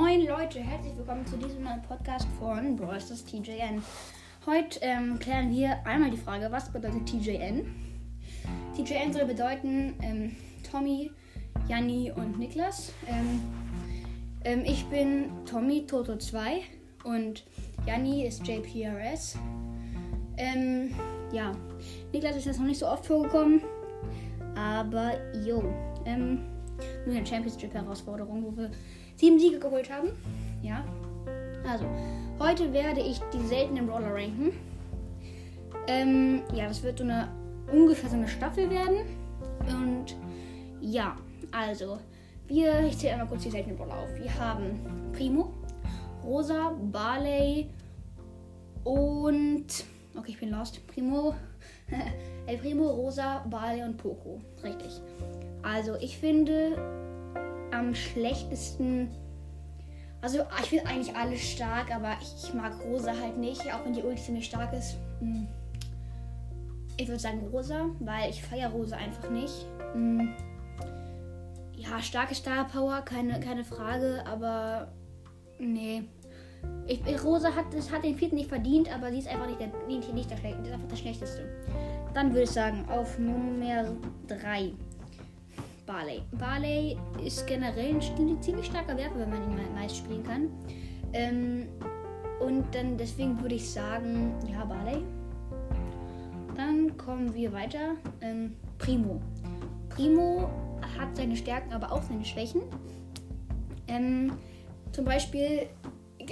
Moin Leute, herzlich willkommen zu diesem neuen Podcast von Brawl Stars TJN. Heute ähm, klären wir einmal die Frage, was bedeutet TJN? TJN soll bedeuten ähm, Tommy, Janni und Niklas. Ähm, ähm ich bin Tommy Toto 2 und Janni ist JPRS. Ähm, ja, Niklas ist jetzt noch nicht so oft vorgekommen, aber yo. Ähm, nur eine Championship-Herausforderung, wo wir sieben Siege geholt haben. Ja. Also, heute werde ich die seltenen Brawler ranken. Ähm, ja, das wird so eine ungefähr so eine Staffel werden. Und ja, also, wir, ich zähle einmal kurz die seltenen Brawler auf. Wir haben Primo, Rosa, Barley und. Okay, ich bin lost. Primo, El Primo, Rosa, Barley und Poco. Richtig. Also ich finde am schlechtesten. Also ich finde eigentlich alles stark, aber ich, mag Rosa halt nicht, auch wenn die Ulti ziemlich stark ist. Hm. Ich würde sagen Rosa, weil ich feiere Rosa einfach nicht. Hm. Ja, starke Star Power, keine, keine Frage, aber nee. Ich, Rosa hat, hat den vierten nicht verdient, aber sie ist einfach nicht der, nicht, nicht der, ist einfach das Schlechteste. Dann würde ich sagen, auf Nummer 3 Barley. Barley ist generell ein ziemlich starker Werfer, wenn man ihn nice spielen kann. Ähm, und dann deswegen würde ich sagen, ja, Barley. Dann kommen wir weiter. Ähm, Primo. Primo hat seine Stärken, aber auch seine Schwächen. Ähm, zum Beispiel,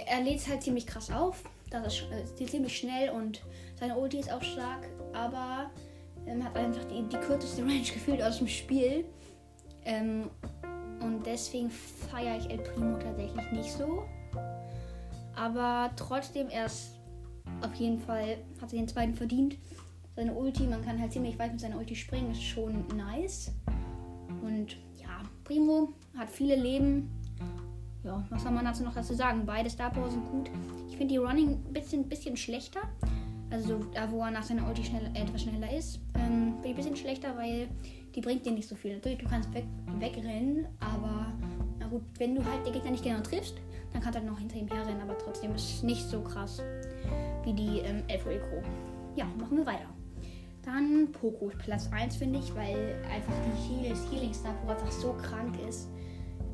er lädt halt ziemlich krass auf. Das ist äh, ziemlich schnell und seine Ulti ist auch stark, aber ähm, hat einfach die, die kürzeste Range gefühlt aus dem Spiel. Ähm, und deswegen feiere ich El Primo tatsächlich nicht so. Aber trotzdem, er ist auf jeden Fall, hat sich den zweiten verdient. Seine Ulti, man kann halt ziemlich weit mit seiner Ulti springen, ist schon nice. Und ja, Primo hat viele Leben. Ja, was soll man dazu noch dazu sagen? Beide Star Power sind gut. Ich finde die Running ein bisschen, bisschen schlechter. Also da, wo er nach seiner Ulti schnell, etwas schneller ist. Ähm, bin ein bisschen schlechter, weil die bringt dir nicht so viel. Natürlich, du kannst weg, wegrennen, aber na gut, wenn du halt den Gegner nicht genau triffst, dann kannst du halt noch hinter ihm herrennen, aber trotzdem ist es nicht so krass wie die ähm, Elfo Eco. Ja, machen wir weiter. Dann Poco, Platz 1 finde ich, weil einfach die Heal Healing Star einfach so krank ist.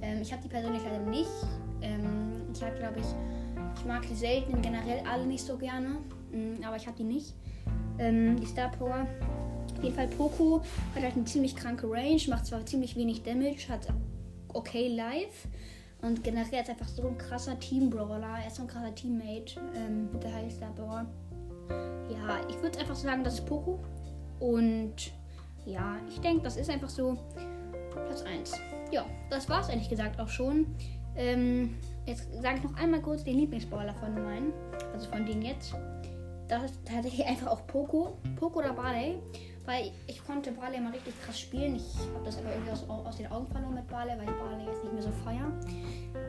Ähm, ich habe die persönlich leider nicht. Ähm, ich habe, glaube ich, ich mag die selten generell alle nicht so gerne, aber ich habe die nicht. Ähm, die Star Power auf jeden Fall Poco hat halt eine ziemlich kranke Range, macht zwar ziemlich wenig Damage, hat okay Life und generell ist einfach so ein krasser Team-Brawler. Er ist so ein krasser Teammate ähm, mit der Highstar Power. Ja, ich würde einfach sagen, das ist Poco. Und ja, ich denke, das ist einfach so Platz 1. Ja, das war es ehrlich gesagt auch schon. Ähm, jetzt sage ich noch einmal kurz den Lieblingsbrawler von meinen. Also von denen jetzt. Das ist tatsächlich einfach auch Poco. Poco oder Barley. Weil ich konnte Barley mal richtig krass spielen. Ich habe das aber irgendwie aus, aus, den Augen verloren mit Barley, weil ich Barley jetzt nicht mehr so feier.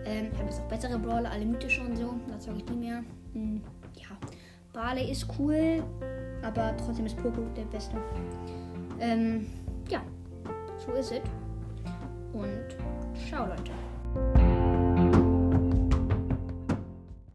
Ähm, ich habe jetzt auch bessere Brawler, alle mythische und so. Das sage ich nie mehr. Hm, ja, Barley ist cool, aber trotzdem ist Poco der Beste. Ähm, ja, so ist es. Und ciao, Leute.